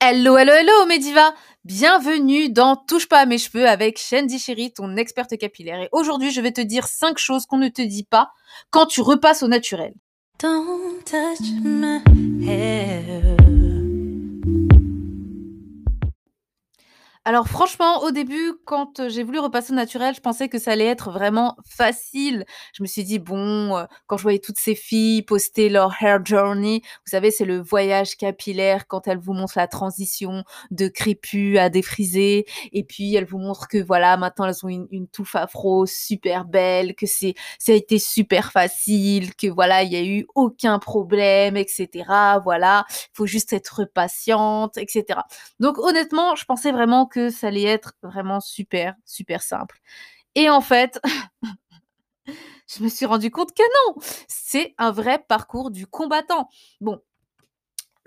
Hello, hello, hello, Mediva Bienvenue dans Touche pas à mes cheveux avec Shandy Chéri, ton experte capillaire. Et aujourd'hui, je vais te dire 5 choses qu'on ne te dit pas quand tu repasses au naturel. Don't touch my hair. Alors franchement, au début, quand j'ai voulu repasser au naturel, je pensais que ça allait être vraiment facile. Je me suis dit, bon, quand je voyais toutes ces filles poster leur hair journey, vous savez, c'est le voyage capillaire quand elles vous montrent la transition de crépus à défrisé. Et puis, elles vous montrent que voilà, maintenant, elles ont une, touffe afro super belle, que c'est, ça a été super facile, que voilà, il y a eu aucun problème, etc. Voilà, il faut juste être patiente, etc. Donc honnêtement, je pensais vraiment que ça allait être vraiment super, super simple. Et en fait, je me suis rendu compte que non, c'est un vrai parcours du combattant. Bon,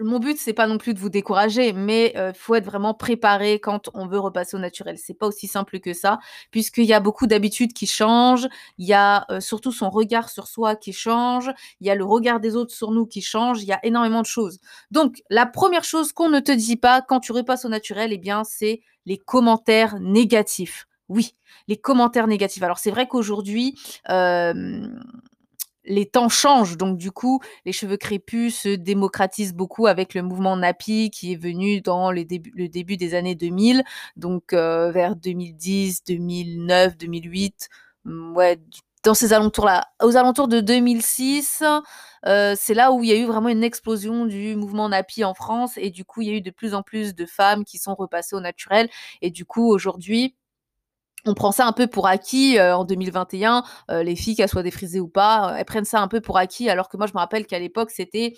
mon but, c'est pas non plus de vous décourager, mais il faut être vraiment préparé quand on veut repasser au naturel. C'est pas aussi simple que ça, puisqu'il y a beaucoup d'habitudes qui changent. Il y a surtout son regard sur soi qui change. Il y a le regard des autres sur nous qui change. Il y a énormément de choses. Donc, la première chose qu'on ne te dit pas quand tu repasses au naturel, eh bien, c'est les commentaires négatifs. Oui, les commentaires négatifs. Alors, c'est vrai qu'aujourd'hui, les temps changent, donc du coup, les cheveux crépus se démocratisent beaucoup avec le mouvement Napi qui est venu dans le début des années 2000, donc euh, vers 2010, 2009, 2008, ouais, dans ces alentours-là. Aux alentours de 2006, euh, c'est là où il y a eu vraiment une explosion du mouvement Napi en France, et du coup, il y a eu de plus en plus de femmes qui sont repassées au naturel, et du coup, aujourd'hui, on prend ça un peu pour acquis euh, en 2021, euh, les filles, qu'elles soient défrisées ou pas, euh, elles prennent ça un peu pour acquis, alors que moi, je me rappelle qu'à l'époque, c'était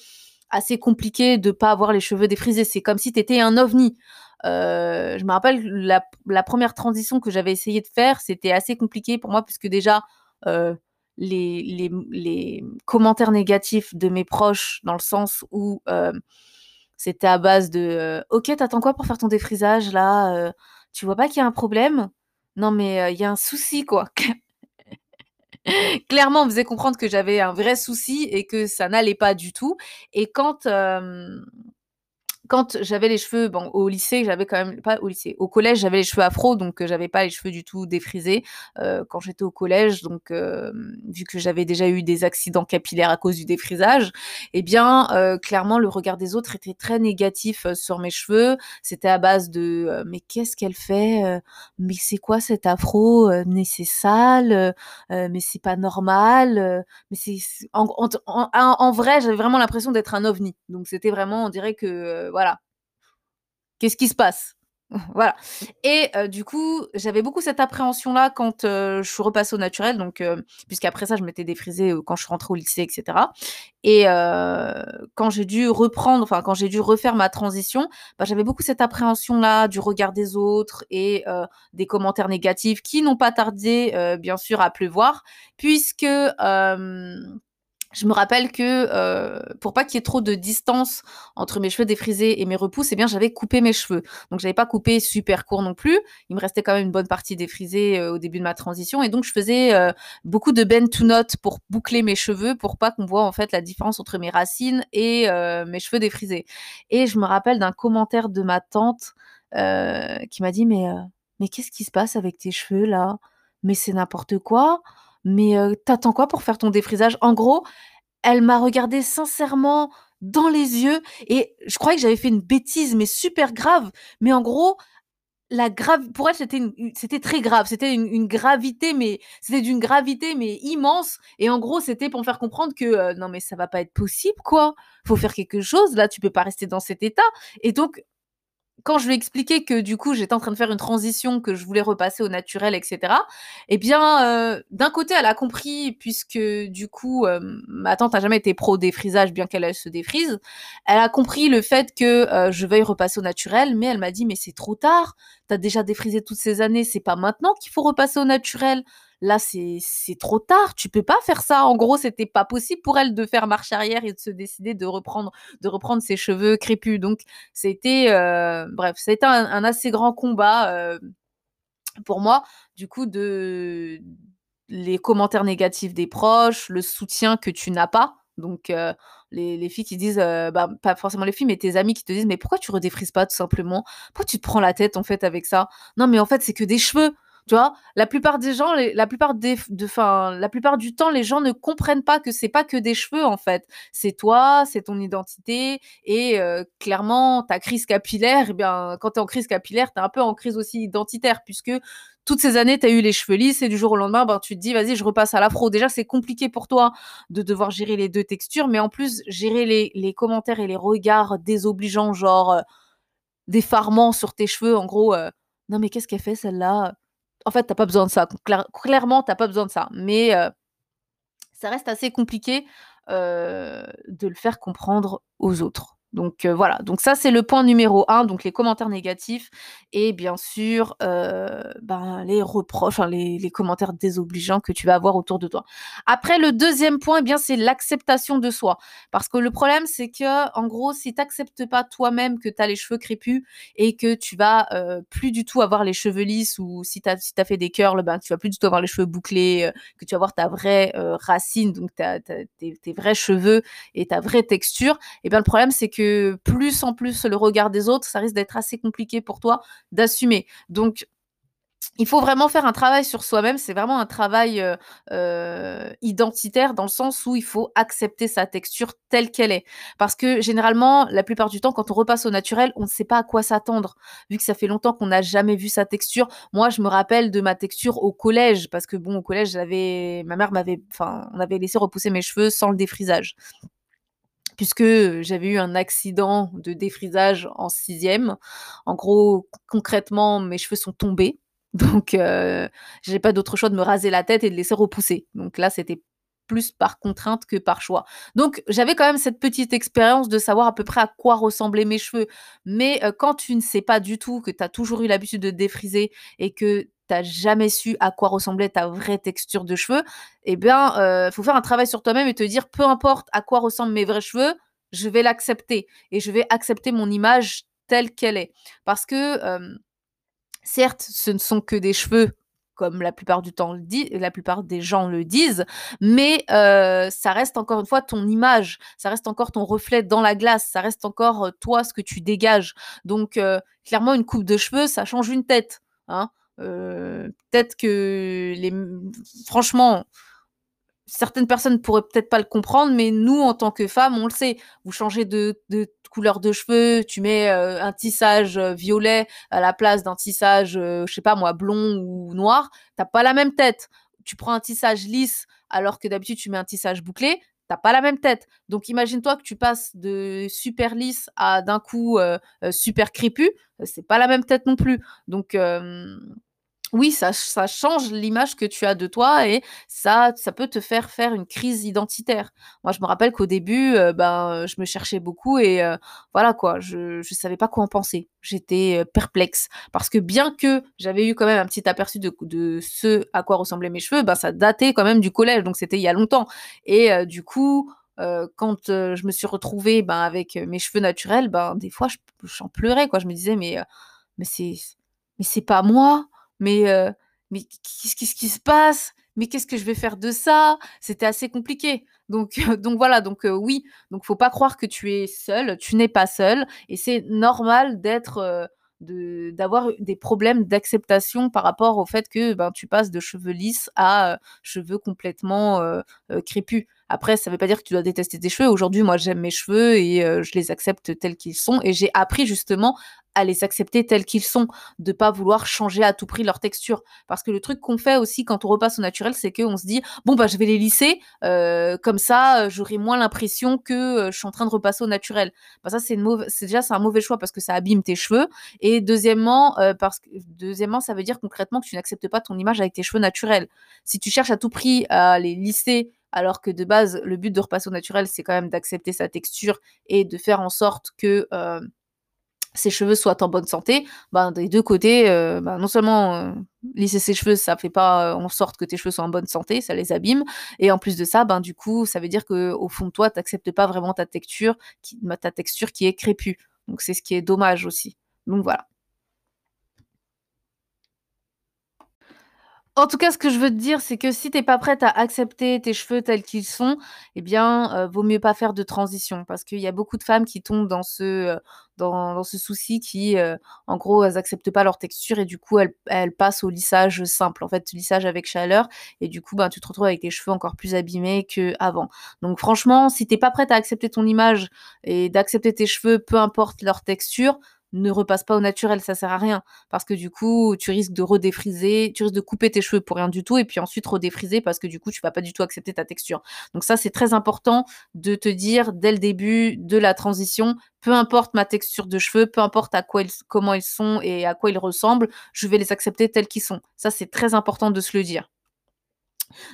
assez compliqué de pas avoir les cheveux défrisés. C'est comme si tu étais un ovni. je me rappelle la, première transition que j'avais essayé de faire, c'était assez compliqué pour moi, puisque déjà, les, les, commentaires négatifs de mes proches, dans le sens où c'était à base de Ok, t'attends quoi pour faire ton défrisage là Tu vois pas qu'il y a un problème? Non, mais il y a un souci, quoi. Clairement, on faisait comprendre que j'avais un vrai souci et que ça n'allait pas du tout et quand, quand j'avais les cheveux, bon, au lycée, j'avais quand même pas au lycée, au collège, j'avais les cheveux afro, donc euh, j'avais pas les cheveux du tout défrisés euh, quand j'étais au collège. Donc, euh, vu que j'avais déjà eu des accidents capillaires à cause du défrisage, eh bien, clairement, le regard des autres était très négatif sur mes cheveux. C'était à base de mais qu'est-ce qu'elle fait Mais c'est quoi cet afro Mais c'est sale Mais c'est pas normal Mais c'est en, en, en vrai, j'avais vraiment l'impression d'être un ovni. Donc, c'était vraiment, on dirait que voilà. Qu'est-ce qui se passe? Voilà. Et du coup, j'avais beaucoup cette appréhension-là quand je suis repassée au naturel, donc puisqu'après ça, je m'étais défrisée quand je suis rentrée au lycée, etc. Et quand j'ai dû reprendre, enfin quand j'ai dû refaire ma transition, bah, j'avais beaucoup cette appréhension-là du regard des autres et des commentaires négatifs qui n'ont pas tardé, bien sûr, à pleuvoir, puisque je me rappelle que euh, pour pas qu'il y ait trop de distance entre mes cheveux défrisés et mes repousses, eh bien j'avais coupé mes cheveux. Donc j'avais pas coupé super court non plus. Il me restait quand même une bonne partie défrisée euh, au début de ma transition et donc je faisais euh, beaucoup de bend to knot pour boucler mes cheveux pour pas qu'on voit en fait la différence entre mes racines et mes cheveux défrisés. Et je me rappelle d'un commentaire de ma tante qui m'a dit mais mais qu'est-ce qui se passe avec tes cheveux là? Mais c'est n'importe quoi mais t'attends quoi pour faire ton défrisage? En gros, elle m'a regardé sincèrement dans les yeux et je croyais que j'avais fait une bêtise, mais super grave. Mais en gros, la grave, pour elle, c'était c'était très grave. C'était une, gravité, mais c'était d'une gravité, mais immense. Et en gros, c'était pour me faire comprendre que non, mais ça va pas être possible, quoi. Faut faire quelque chose. Là, tu peux pas rester dans cet état. Et donc, quand je lui ai expliqué que du coup j'étais en train de faire une transition, que je voulais repasser au naturel, etc. Eh bien, euh, d'un côté, elle a compris puisque du coup euh, ma tante a jamais été pro défrisage, bien qu'elle se défrise. Elle a compris le fait que euh, je veuille repasser au naturel, mais elle m'a dit mais c'est trop tard. T'as déjà défrisé toutes ces années, c'est pas maintenant qu'il faut repasser au naturel là c'est trop tard, tu peux pas faire ça. En gros, c'était pas possible pour elle de faire marche arrière et de se décider de reprendre de reprendre ses cheveux crépus. Donc c'était euh, bref, c'était un, assez grand combat euh, pour moi. Du coup, de les commentaires négatifs des proches, le soutien que tu n'as pas Donc, euh, les, les filles qui disent, bah, pas forcément les filles, mais tes amis qui te disent, mais pourquoi tu redéfrises pas tout simplement? Pourquoi tu te prends la tête en fait avec ça? Non, mais en fait, c'est que des cheveux. Tu vois, la plupart des gens, la plupart des, de, fin, la plupart du temps, les gens ne comprennent pas que c'est pas que des cheveux en fait. C'est toi, c'est ton identité et euh, clairement ta crise capillaire. Eh bien, quand tu es en crise capillaire, tu es un peu en crise aussi identitaire puisque toutes ces années, tu as eu les cheveux lisses et du jour au lendemain, ben, tu te dis, vas-y, je repasse à l'afro. Déjà, c'est compliqué pour toi de devoir gérer les deux textures, mais en plus, gérer les, les commentaires et les regards désobligeants, genre euh, défarmant sur tes cheveux, en gros, euh, non mais qu'est-ce qu'elle fait celle-là? En fait, t'as pas besoin de ça. Claire, clairement, t'as pas besoin de ça. Mais euh, ça reste assez compliqué euh, de le faire comprendre aux autres. Donc euh, voilà, donc ça c'est le point numéro un, donc les commentaires négatifs et bien sûr euh, ben, les reproches, les, commentaires désobligeants que tu vas avoir autour de toi. Après le deuxième point, eh bien c'est l'acceptation de soi, parce que le problème c'est que en gros si tu n'acceptes pas toi-même que tu as les cheveux crépus et que tu vas euh, plus du tout avoir les cheveux lisses ou si tu as, si as fait des curls, ben, tu vas plus du tout avoir les cheveux bouclés, que tu vas avoir ta vraie racine, donc tes, tes, vrais cheveux et ta vraie texture, et eh bien le problème c'est que plus en plus le regard des autres, ça risque d'être assez compliqué pour toi d'assumer. Donc, il faut vraiment faire un travail sur soi-même. C'est vraiment un travail euh, euh, identitaire dans le sens où il faut accepter sa texture telle qu'elle est. Parce que généralement, la plupart du temps, quand on repasse au naturel, on ne sait pas à quoi s'attendre. Vu que ça fait longtemps qu'on n'a jamais vu sa texture. Moi, je me rappelle de ma texture au collège. Parce que bon, au collège, j'avais, ma mère m'avait, enfin, on avait laissé repousser mes cheveux sans le défrisage puisque j'avais eu un accident de défrisage en sixième. En gros, concrètement, mes cheveux sont tombés. Donc, euh, j'ai pas d'autre choix de me raser la tête et de laisser repousser. Donc là, c'était plus par contrainte que par choix. Donc j'avais quand même cette petite expérience de savoir à peu près à quoi ressemblaient mes cheveux. Mais quand tu ne sais pas du tout, que tu as toujours eu l'habitude de défriser et que t'as jamais su à quoi ressemblait ta vraie texture de cheveux, eh bien, euh, faut faire un travail sur toi-même et te dire, peu importe à quoi ressemblent mes vrais cheveux, je vais l'accepter et je vais accepter mon image telle qu'elle est. Parce que, certes, ce ne sont que des cheveux, comme la plupart du temps le dit, la plupart des gens le disent, mais ça reste encore une fois ton image, ça reste encore ton reflet dans la glace, ça reste encore toi ce que tu dégages. Donc, clairement, une coupe de cheveux, ça change une tête. Hein peut-être que les franchement certaines personnes pourraient peut-être pas le comprendre, mais nous, en tant que femmes, on le sait. Vous changez de, couleur de cheveux, tu mets un tissage violet à la place d'un tissage, je sais pas moi, blond ou noir, t'as pas la même tête. Tu prends un tissage lisse alors que d'habitude tu mets un tissage bouclé, t'as pas la même tête. Donc imagine-toi que tu passes de super lisse à d'un coup super crépu, c'est pas la même tête non plus. Donc oui, ça, ça change l'image que tu as de toi et ça, ça peut te faire faire une crise identitaire. Moi, je me rappelle qu'au début, ben, je me cherchais beaucoup et voilà quoi, je ne savais pas quoi en penser. J'étais perplexe parce que bien que j'avais eu quand même un petit aperçu de, ce à quoi ressemblaient mes cheveux, ben ça datait quand même du collège, donc c'était il y a longtemps. Et du coup, quand je me suis retrouvée ben, avec mes cheveux naturels, ben, des fois, j'en pleurais. Quoi. Je me disais, mais, mais c'est mais c'est pas moi mais, mais qu'est-ce qui se passe? Mais qu'est-ce que je vais faire de ça? C'était assez compliqué. Donc, donc voilà, donc oui, donc faut pas croire que tu es seul, tu n'es pas seul, et c'est normal d'être, d'avoir des problèmes d'acceptation par rapport au fait que ben, tu passes de cheveux lisses à cheveux complètement crépus. Après, ça ne veut pas dire que tu dois détester tes cheveux. Aujourd'hui, moi, j'aime mes cheveux et je les accepte tels qu'ils sont. Et j'ai appris justement à les accepter tels qu'ils sont, de pas vouloir changer à tout prix leur texture. Parce que le truc qu'on fait aussi quand on repasse au naturel, c'est qu'on se dit bon bah je vais les lisser, euh, comme ça j'aurai moins l'impression que je suis en train de repasser au naturel. Bah, ça c'est déjà c'est un mauvais choix parce que ça abîme tes cheveux. Et deuxièmement parce que deuxièmement ça veut dire concrètement que tu n'acceptes pas ton image avec tes cheveux naturels. Si tu cherches à tout prix à les lisser alors que de base le but de repasser au naturel c'est quand même d'accepter sa texture et de faire en sorte que ses cheveux soient en bonne santé, ben, des deux côtés, euh, ben, non seulement euh, lisser ses cheveux, ça fait pas euh, en sorte que tes cheveux soient en bonne santé, ça les abîme, et en plus de ça, ben, du coup, ça veut dire que au fond de toi, tu n'acceptes pas vraiment ta texture, qui, ta texture qui est crépue. Donc c'est ce qui est dommage aussi. Donc voilà. En tout cas, ce que je veux te dire, c'est que si tu es pas prête à accepter tes cheveux tels qu'ils sont, eh bien, heu, vaut mieux pas faire de transition. Parce qu'il y a beaucoup de femmes qui tombent dans ce, heu, dans ce souci qui, heu, en gros, elles acceptent pas leur texture et du coup, elles elles passent au lissage simple, en fait, lissage avec chaleur et du coup, ben, tu te retrouves avec tes cheveux encore plus abîmés qu'avant. Donc franchement, si tu es pas prête à accepter ton image et d'accepter tes cheveux, peu importe leur texture, ne repasse pas au naturel, ça sert à rien. Parce que du coup, tu risques de redéfriser, tu risques de couper tes cheveux pour rien du tout et puis ensuite redéfriser parce que du coup, tu vas pas du tout accepter ta texture. Donc ça, c'est très important de te dire dès le début de la transition, peu importe ma texture de cheveux, peu importe à quoi comment ils sont et à quoi ils ressemblent, je vais les accepter tels qu'ils sont. Ça, c'est très important de se le dire.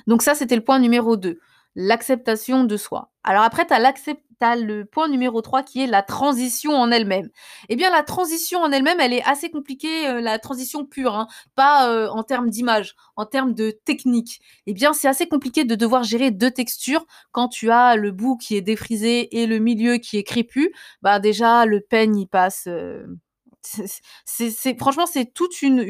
Donc ça, c'était le point numéro 2 l'acceptation de soi. Alors après, tu as, le point numéro 3 qui est la transition en elle-même. Eh bien, la transition en elle-même, elle est assez compliquée, euh, la transition pure, hein. pas euh, en termes d'image, en termes de technique. Eh bien, c'est assez compliqué de devoir gérer deux textures quand tu as le bout qui est défrisé et le milieu qui est crépu. Bah déjà, le peigne, il passe... Euh, franchement, c'est toute une,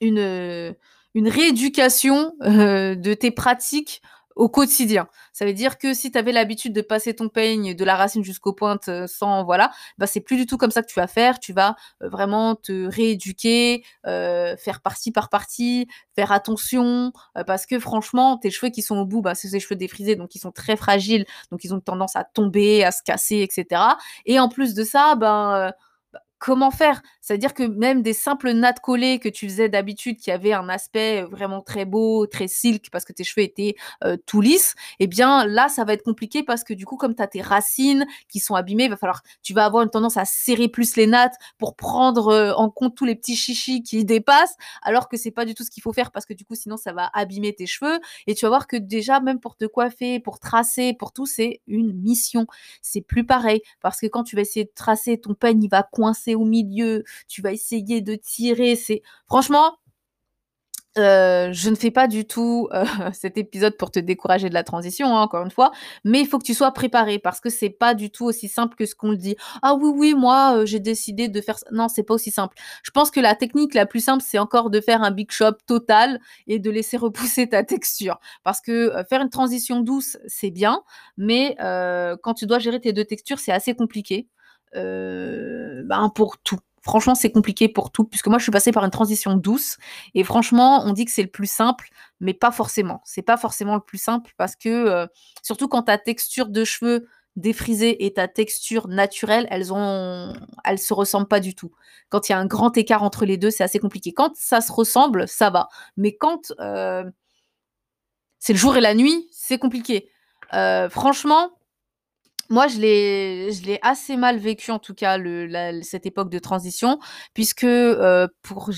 une une rééducation euh, de tes pratiques au quotidien. Ça veut dire que si tu avais l'habitude de passer ton peigne de la racine jusqu'aux pointes euh, sans voilà, bah c'est plus du tout comme ça que tu vas faire. Tu vas euh, vraiment te rééduquer, faire partie par partie, faire attention parce que franchement, tes cheveux qui sont au bout, bah c'est des cheveux défrisés donc ils sont très fragiles, donc ils ont tendance à tomber, à se casser, etc. Et en plus de ça, ben comment faire C'est-à-dire que même des simples nattes collées que tu faisais d'habitude, qui avaient un aspect vraiment très beau, très silk, parce que tes cheveux étaient euh, tout lisses, eh bien là, ça va être compliqué parce que du coup, comme tu as tes racines qui sont abîmées, va falloir, tu vas avoir une tendance à serrer plus les nattes pour prendre euh, en compte tous les petits chichis qui dépassent, alors que c'est pas du tout ce qu'il faut faire parce que du coup, sinon, ça va abîmer tes cheveux. Et tu vas voir que déjà, même pour te coiffer, pour tracer, pour tout, c'est une mission. C'est plus pareil parce que quand tu vas essayer de tracer, ton peigne, il va coincer au milieu, tu vas essayer de tirer. C'est franchement, euh, je ne fais pas du tout euh, cet épisode pour te décourager de la transition, hein, encore une fois, mais il faut que tu sois préparé parce que c'est pas du tout aussi simple que ce qu'on le dit. Ah oui, oui, moi, euh, j'ai décidé de faire. Non, c'est pas aussi simple. Je pense que la technique la plus simple, c'est encore de faire un big shop total et de laisser repousser ta texture. Parce que faire une transition douce, c'est bien, mais quand tu dois gérer tes deux textures, c'est assez compliqué. Euh, ben pour tout. Franchement, c'est compliqué pour tout, puisque moi, je suis passée par une transition douce. Et franchement, on dit que c'est le plus simple, mais pas forcément. C'est pas forcément le plus simple parce que, euh, surtout quand ta texture de cheveux défrisée et ta texture naturelle, elles ont, elles se ressemblent pas du tout. Quand il y a un grand écart entre les deux, c'est assez compliqué. Quand ça se ressemble, ça va. Mais quand euh, c'est le jour et la nuit, c'est compliqué. franchement, moi, je l'ai, je l'ai assez mal vécu en tout cas le, cette époque de transition, puisque euh, pour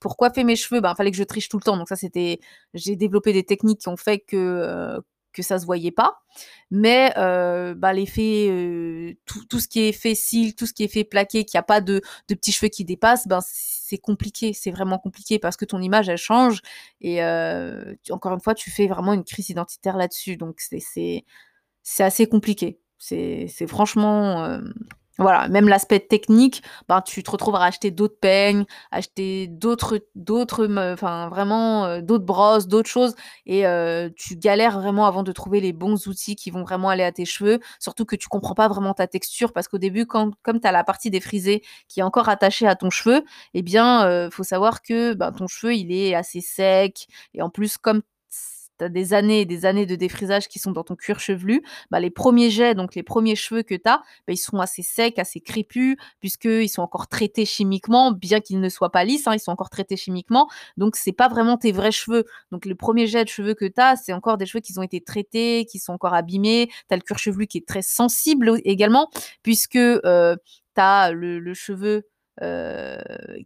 pour coiffer mes cheveux, ben fallait que je triche tout le temps. Donc ça, c'était, j'ai développé des techniques qui ont fait que euh, que ça se voyait pas. Mais euh, bah, l'effet, euh, tout, tout, ce qui est fait cils, tout ce qui est fait plaqué, qu'il n'y a pas de, de petits cheveux qui dépassent, ben c'est compliqué, c'est vraiment compliqué parce que ton image elle change et euh, encore une fois tu fais vraiment une crise identitaire là-dessus. Donc c'est c'est assez compliqué. C'est franchement. Euh, voilà, même l'aspect technique, ben, tu te retrouves à acheter d'autres peignes, acheter d'autres, d'autres, enfin vraiment euh, d'autres brosses, d'autres choses, et euh, tu galères vraiment avant de trouver les bons outils qui vont vraiment aller à tes cheveux. Surtout que tu comprends pas vraiment ta texture parce qu'au début, quand, comme tu as la partie défrisée qui est encore attachée à ton cheveu, eh bien, faut savoir que ben, ton cheveu il est assez sec, et en plus comme tu as des années et des années de défrisage qui sont dans ton cuir chevelu, bah, les premiers jets, donc les premiers cheveux que tu as, bah, ils sont assez secs, assez crépus, puisqu'ils sont encore traités chimiquement, bien qu'ils ne soient pas lisses, hein, ils sont encore traités chimiquement. Donc, c'est pas vraiment tes vrais cheveux. Donc, le premier jet de cheveux que tu as, c'est encore des cheveux qui ont été traités, qui sont encore abîmés. Tu as le cuir chevelu qui est très sensible également, puisque euh, tu as le cheveu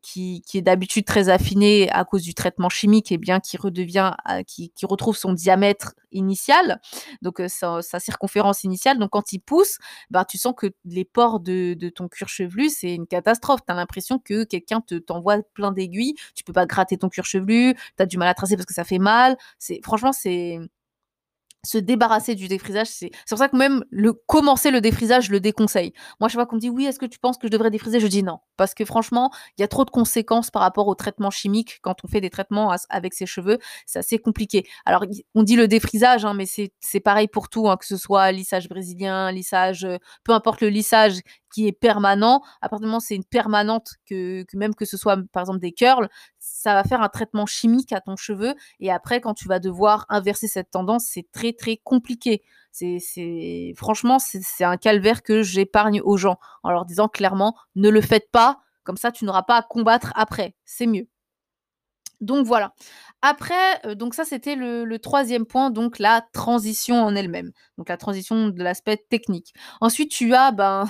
qui, qui, est d'habitude très affiné à cause du traitement chimique, et bien qui redevient, euh, qui, retrouve son diamètre initial, donc euh, sa, sa, circonférence initiale. Donc quand il pousse, bah, tu sens que les pores de, de ton cuir chevelu, c'est une catastrophe. Tu as l'impression que quelqu'un te t'envoie plein d'aiguilles, tu peux pas gratter ton cuir chevelu, tu as du mal à tracer parce que ça fait mal. C'est franchement c'est se débarrasser du défrisage, c'est pour ça que même le commencer le défrisage, je le déconseille. Moi, je vois qu'on me dit oui, est-ce que tu penses que je devrais défriser Je dis non, parce que franchement, il y a trop de conséquences par rapport aux traitements chimiques quand on fait des traitements avec ses cheveux, c'est assez compliqué. Alors, on dit le défrisage, hein, mais c'est pareil pour tout, hein, que ce soit lissage brésilien, lissage, euh, peu importe le lissage qui est permanent. À partir du moment où c'est une permanente, que, même que ce soit par exemple des curls, ça va faire un traitement chimique à ton cheveu. Et après, quand tu vas devoir inverser cette tendance, c'est très très compliqué. C'est franchement, c'est un calvaire que j'épargne aux gens en leur disant clairement, ne le faites pas. Comme ça, tu n'auras pas à combattre après. C'est mieux. Donc voilà. Après, euh, donc ça c'était le, le, troisième point, donc la transition en elle-même. Donc la transition de l'aspect technique. Ensuite, tu as ben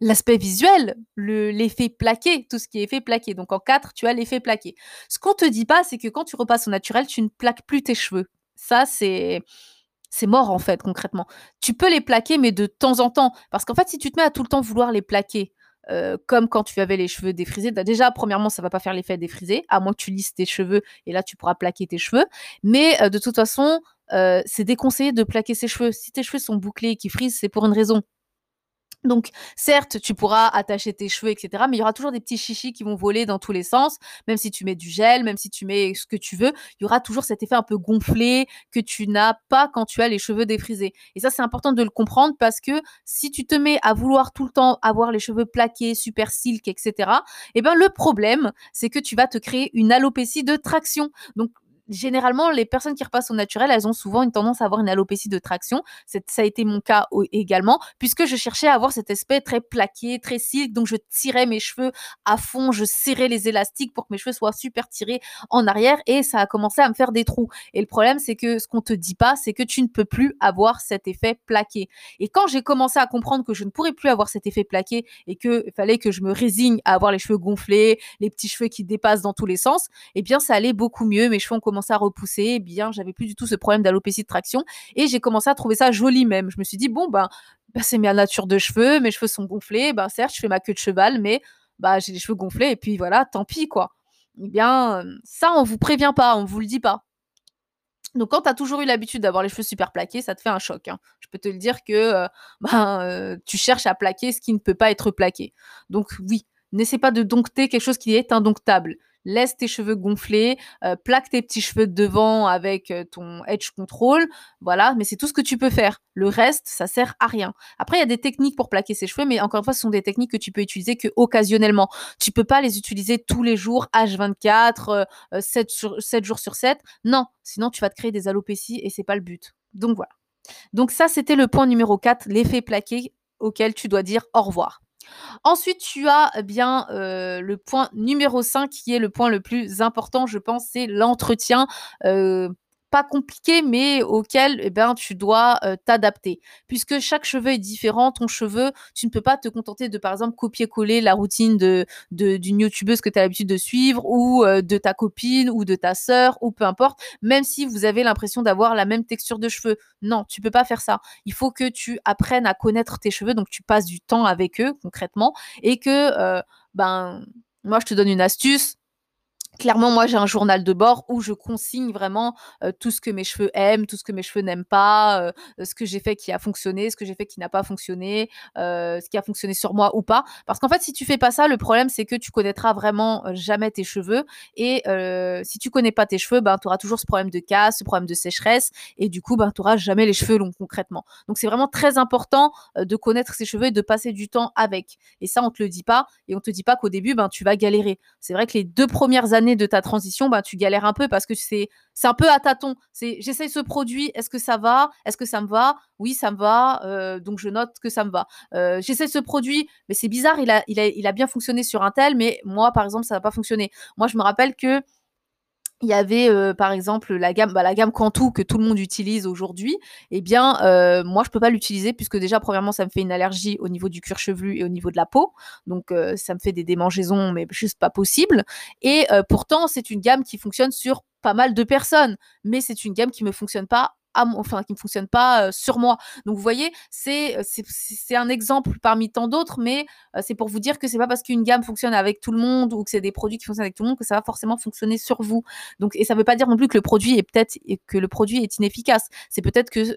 L'aspect visuel, l'effet plaqué, tout ce qui est effet plaqué. Donc en 4, tu as l'effet plaqué. Ce qu'on te dit pas, c'est que quand tu repasses au naturel, tu ne plaques plus tes cheveux. Ça, c'est mort en fait concrètement. Tu peux les plaquer, mais de temps en temps. Parce qu'en fait, si tu te mets à tout le temps vouloir les plaquer, euh, comme quand tu avais les cheveux défrisés, bah, déjà, premièrement, ça va pas faire l'effet défrisé, à moins que tu lisses tes cheveux, et là, tu pourras plaquer tes cheveux. Mais euh, de toute façon, euh, c'est déconseillé de plaquer ses cheveux. Si tes cheveux sont bouclés et qui frisent, c'est pour une raison. Donc, certes, tu pourras attacher tes cheveux, etc. Mais il y aura toujours des petits chichis qui vont voler dans tous les sens. Même si tu mets du gel, même si tu mets ce que tu veux, il y aura toujours cet effet un peu gonflé que tu n'as pas quand tu as les cheveux défrisés. Et ça, c'est important de le comprendre parce que si tu te mets à vouloir tout le temps avoir les cheveux plaqués, super silk, etc., eh ben, le problème, c'est que tu vas te créer une alopécie de traction. Donc, généralement, les personnes qui repassent au naturel, elles ont souvent une tendance à avoir une alopécie de traction. Ça a été mon cas également, puisque je cherchais à avoir cet aspect très plaqué, très silk. Donc, je tirais mes cheveux à fond, je serrais les élastiques pour que mes cheveux soient super tirés en arrière et ça a commencé à me faire des trous. Et le problème, c'est que ce qu'on te dit pas, c'est que tu ne peux plus avoir cet effet plaqué. Et quand j'ai commencé à comprendre que je ne pourrais plus avoir cet effet plaqué et qu'il fallait que je me résigne à avoir les cheveux gonflés, les petits cheveux qui dépassent dans tous les sens, eh bien, ça allait beaucoup mieux. Mes cheveux ont commencé à repousser, eh bien, j'avais plus du tout ce problème d'alopécie de traction et j'ai commencé à trouver ça joli même. Je me suis dit, bon, ben, bah, c'est ma nature de cheveux, mes cheveux sont gonflés, ben, certes, je fais ma queue de cheval, mais bah, j'ai les cheveux gonflés et puis voilà, tant pis, quoi. Eh bien, ça, on vous prévient pas, on vous le dit pas. Donc, quand tu as toujours eu l'habitude d'avoir les cheveux super plaqués, ça te fait un choc. Hein. Je peux te le dire que euh, ben, euh, tu cherches à plaquer ce qui ne peut pas être plaqué. Donc, oui, n'essaie pas de dompter quelque chose qui est indomptable laisse tes cheveux gonfler, euh, plaque tes petits cheveux de devant avec euh, ton edge control, voilà, mais c'est tout ce que tu peux faire. Le reste, ça sert à rien. Après, il y a des techniques pour plaquer ses cheveux, mais encore une fois, ce sont des techniques que tu peux utiliser que occasionnellement. Tu peux pas les utiliser tous les jours, H24, 7, sur, 7 jours sur 7. Non, sinon tu vas te créer des alopécies et c'est pas le but. Donc voilà. Donc ça, c'était le point numéro 4, l'effet plaqué auquel tu dois dire au revoir. Ensuite, tu as eh bien euh, le point numéro 5 qui est le point le plus important, je pense, c'est l'entretien. Euh, compliqué, mais auquel eh ben, tu dois euh, t'adapter. Puisque chaque cheveu est différent, ton cheveu, tu ne peux pas te contenter de, par exemple, copier-coller la routine de, d'une youtubeuse que tu as l'habitude de suivre, ou de ta copine, ou de ta sœur, ou peu importe, même si vous avez l'impression d'avoir la même texture de cheveux. Non, tu peux pas faire ça. Il faut que tu apprennes à connaître tes cheveux, donc tu passes du temps avec eux, concrètement, et que, ben, moi, je te donne une astuce Clairement, moi, j'ai un journal de bord où je consigne vraiment tout ce que mes cheveux aiment, tout ce que mes cheveux n'aiment pas, ce que j'ai fait qui a fonctionné, ce que j'ai fait qui n'a pas fonctionné, ce qui a fonctionné sur moi ou pas. Parce qu'en fait, si tu fais pas ça, le problème, c'est que tu connaîtras vraiment jamais tes cheveux. Et si tu connais pas tes cheveux, ben, tu auras toujours ce problème de casse, ce problème de sécheresse. Et du coup, ben, tu n'auras jamais les cheveux longs concrètement. Donc, c'est vraiment très important de connaître ses cheveux et de passer du temps avec. Et ça, on te le dit pas. Et on te dit pas qu'au début, ben, tu vas galérer. C'est vrai que les deux premières années de ta transition, bah, tu galères un peu parce que c'est un peu à tâtons. C'est j'essaye ce produit, est-ce que ça va? Est-ce que ça me va? Oui, ça me va. Euh, donc je note que ça me va. Euh, j'essaie ce produit, mais c'est bizarre, il a bien fonctionné sur un tel, mais moi par exemple, ça n'a pas fonctionné. Moi, je me rappelle que il y avait euh, par exemple la gamme bah, la gamme que tout le monde utilise aujourd'hui eh bien euh, moi je peux pas l'utiliser puisque déjà premièrement ça me fait une allergie au niveau du cuir chevelu et au niveau de la peau. Donc euh, ça me fait des démangeaisons mais juste pas possible. Et pourtant c'est une gamme qui fonctionne sur pas mal de personnes mais c'est une gamme qui me fonctionne pas qui ne fonctionne pas sur moi. Donc vous voyez, c'est c'est un exemple parmi tant d'autres, mais c'est pour vous dire que c'est pas parce qu'une gamme fonctionne avec tout le monde ou que c'est des produits qui fonctionnent avec tout le monde que ça va forcément fonctionner sur vous. Donc et ça veut pas dire non plus que le produit est peut-être que le produit est inefficace. C'est peut-être que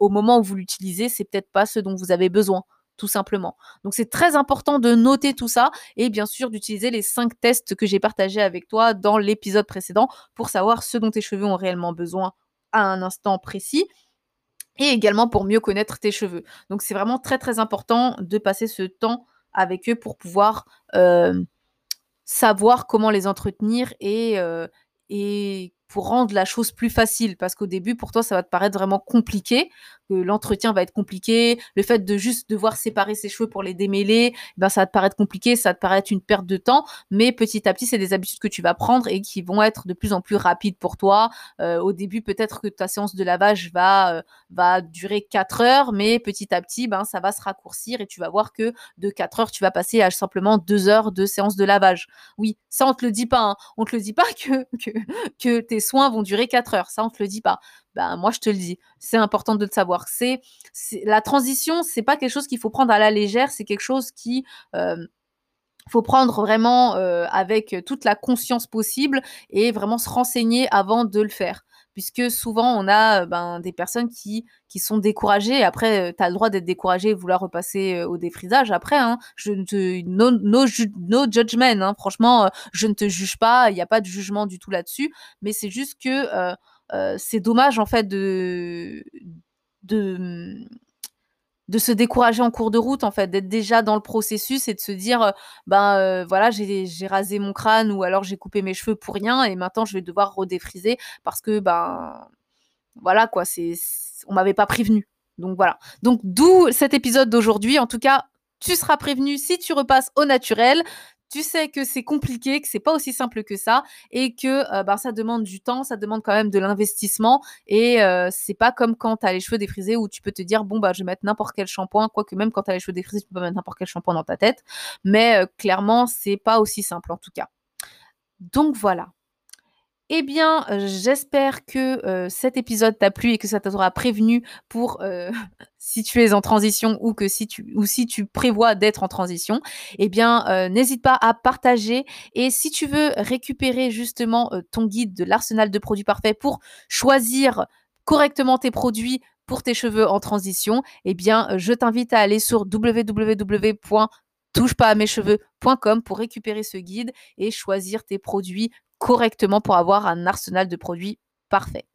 au moment où vous l'utilisez, c'est peut-être pas ce dont vous avez besoin tout simplement. Donc c'est très important de noter tout ça et bien sûr d'utiliser les cinq tests que j'ai partagés avec toi dans l'épisode précédent pour savoir ce dont tes cheveux ont réellement besoin à un instant précis et également pour mieux connaître tes cheveux. Donc c'est vraiment très très important de passer ce temps avec eux pour pouvoir euh, savoir comment les entretenir et, euh, et pour rendre la chose plus facile parce qu'au début pour toi ça va te paraître vraiment compliqué l'entretien va être compliqué le fait de juste devoir séparer ses cheveux pour les démêler ben ça va te paraître compliqué ça va te paraître une perte de temps mais petit à petit c'est des habitudes que tu vas prendre et qui vont être de plus en plus rapides pour toi euh, au début peut-être que ta séance de lavage va euh, durer 4 heures mais petit à petit ben ça va se raccourcir et tu vas voir que de 4 heures tu vas passer à simplement 2 heures de séance de lavage oui ça on te le dit pas hein. on te le dit pas que que, que tes soins vont durer 4 heures. Ça, on te le dit pas. Ben, moi, je te le dis. C'est important de le savoir. C'est, la transition, c'est pas quelque chose qu'il faut prendre à la légère. C'est quelque chose qui, euh, faut prendre vraiment euh, avec toute la conscience possible et vraiment se renseigner avant de le faire puisque souvent on a ben, des personnes qui, qui sont découragées. Après, tu as le droit d'être découragé et vouloir repasser au défrisage. Après, hein, je ne te, no judgment, hein. franchement, je ne te juge pas, il n'y a pas de jugement du tout là-dessus, mais c'est juste que c'est dommage en fait de, de de se décourager en cours de route, en fait, d'être déjà dans le processus et de se dire, euh, ben euh, voilà, j'ai rasé mon crâne ou alors j'ai coupé mes cheveux pour rien et maintenant je vais devoir redéfriser parce que, ben voilà quoi, c'est on m'avait pas prévenu. Donc voilà. Donc d'où cet épisode d'aujourd'hui. En tout cas, tu seras prévenu si tu repasses au naturel tu sais que c'est compliqué, que c'est pas aussi simple que ça et que euh, ben, ça demande du temps, ça demande quand même de l'investissement et euh, c'est pas comme quand tu as les cheveux défrisés où tu peux te dire bon bah je vais mettre n'importe quel shampoing, quoique même quand tu as les cheveux défrisés, tu peux mettre n'importe quel shampoing dans ta tête, mais euh, clairement, c'est pas aussi simple en tout cas. Donc voilà. Eh bien, j'espère que cet épisode t'a plu et que ça t'aura prévenu pour si tu es en transition ou que si tu ou si tu prévois d'être en transition. Eh bien, n'hésite pas à partager et si tu veux récupérer justement ton guide de l'arsenal de produits parfaits pour choisir correctement tes produits pour tes cheveux en transition, eh bien, je t'invite à aller sur www.touchepasamescheveux.com pour récupérer ce guide et choisir tes produits correctement pour avoir un arsenal de produits parfait.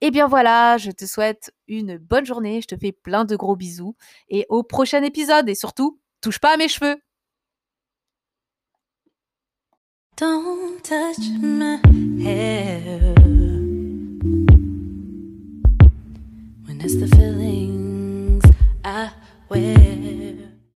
Et eh bien voilà, je te souhaite une bonne journée, je te fais plein de gros bisous et au prochain épisode et surtout, touche pas à mes cheveux.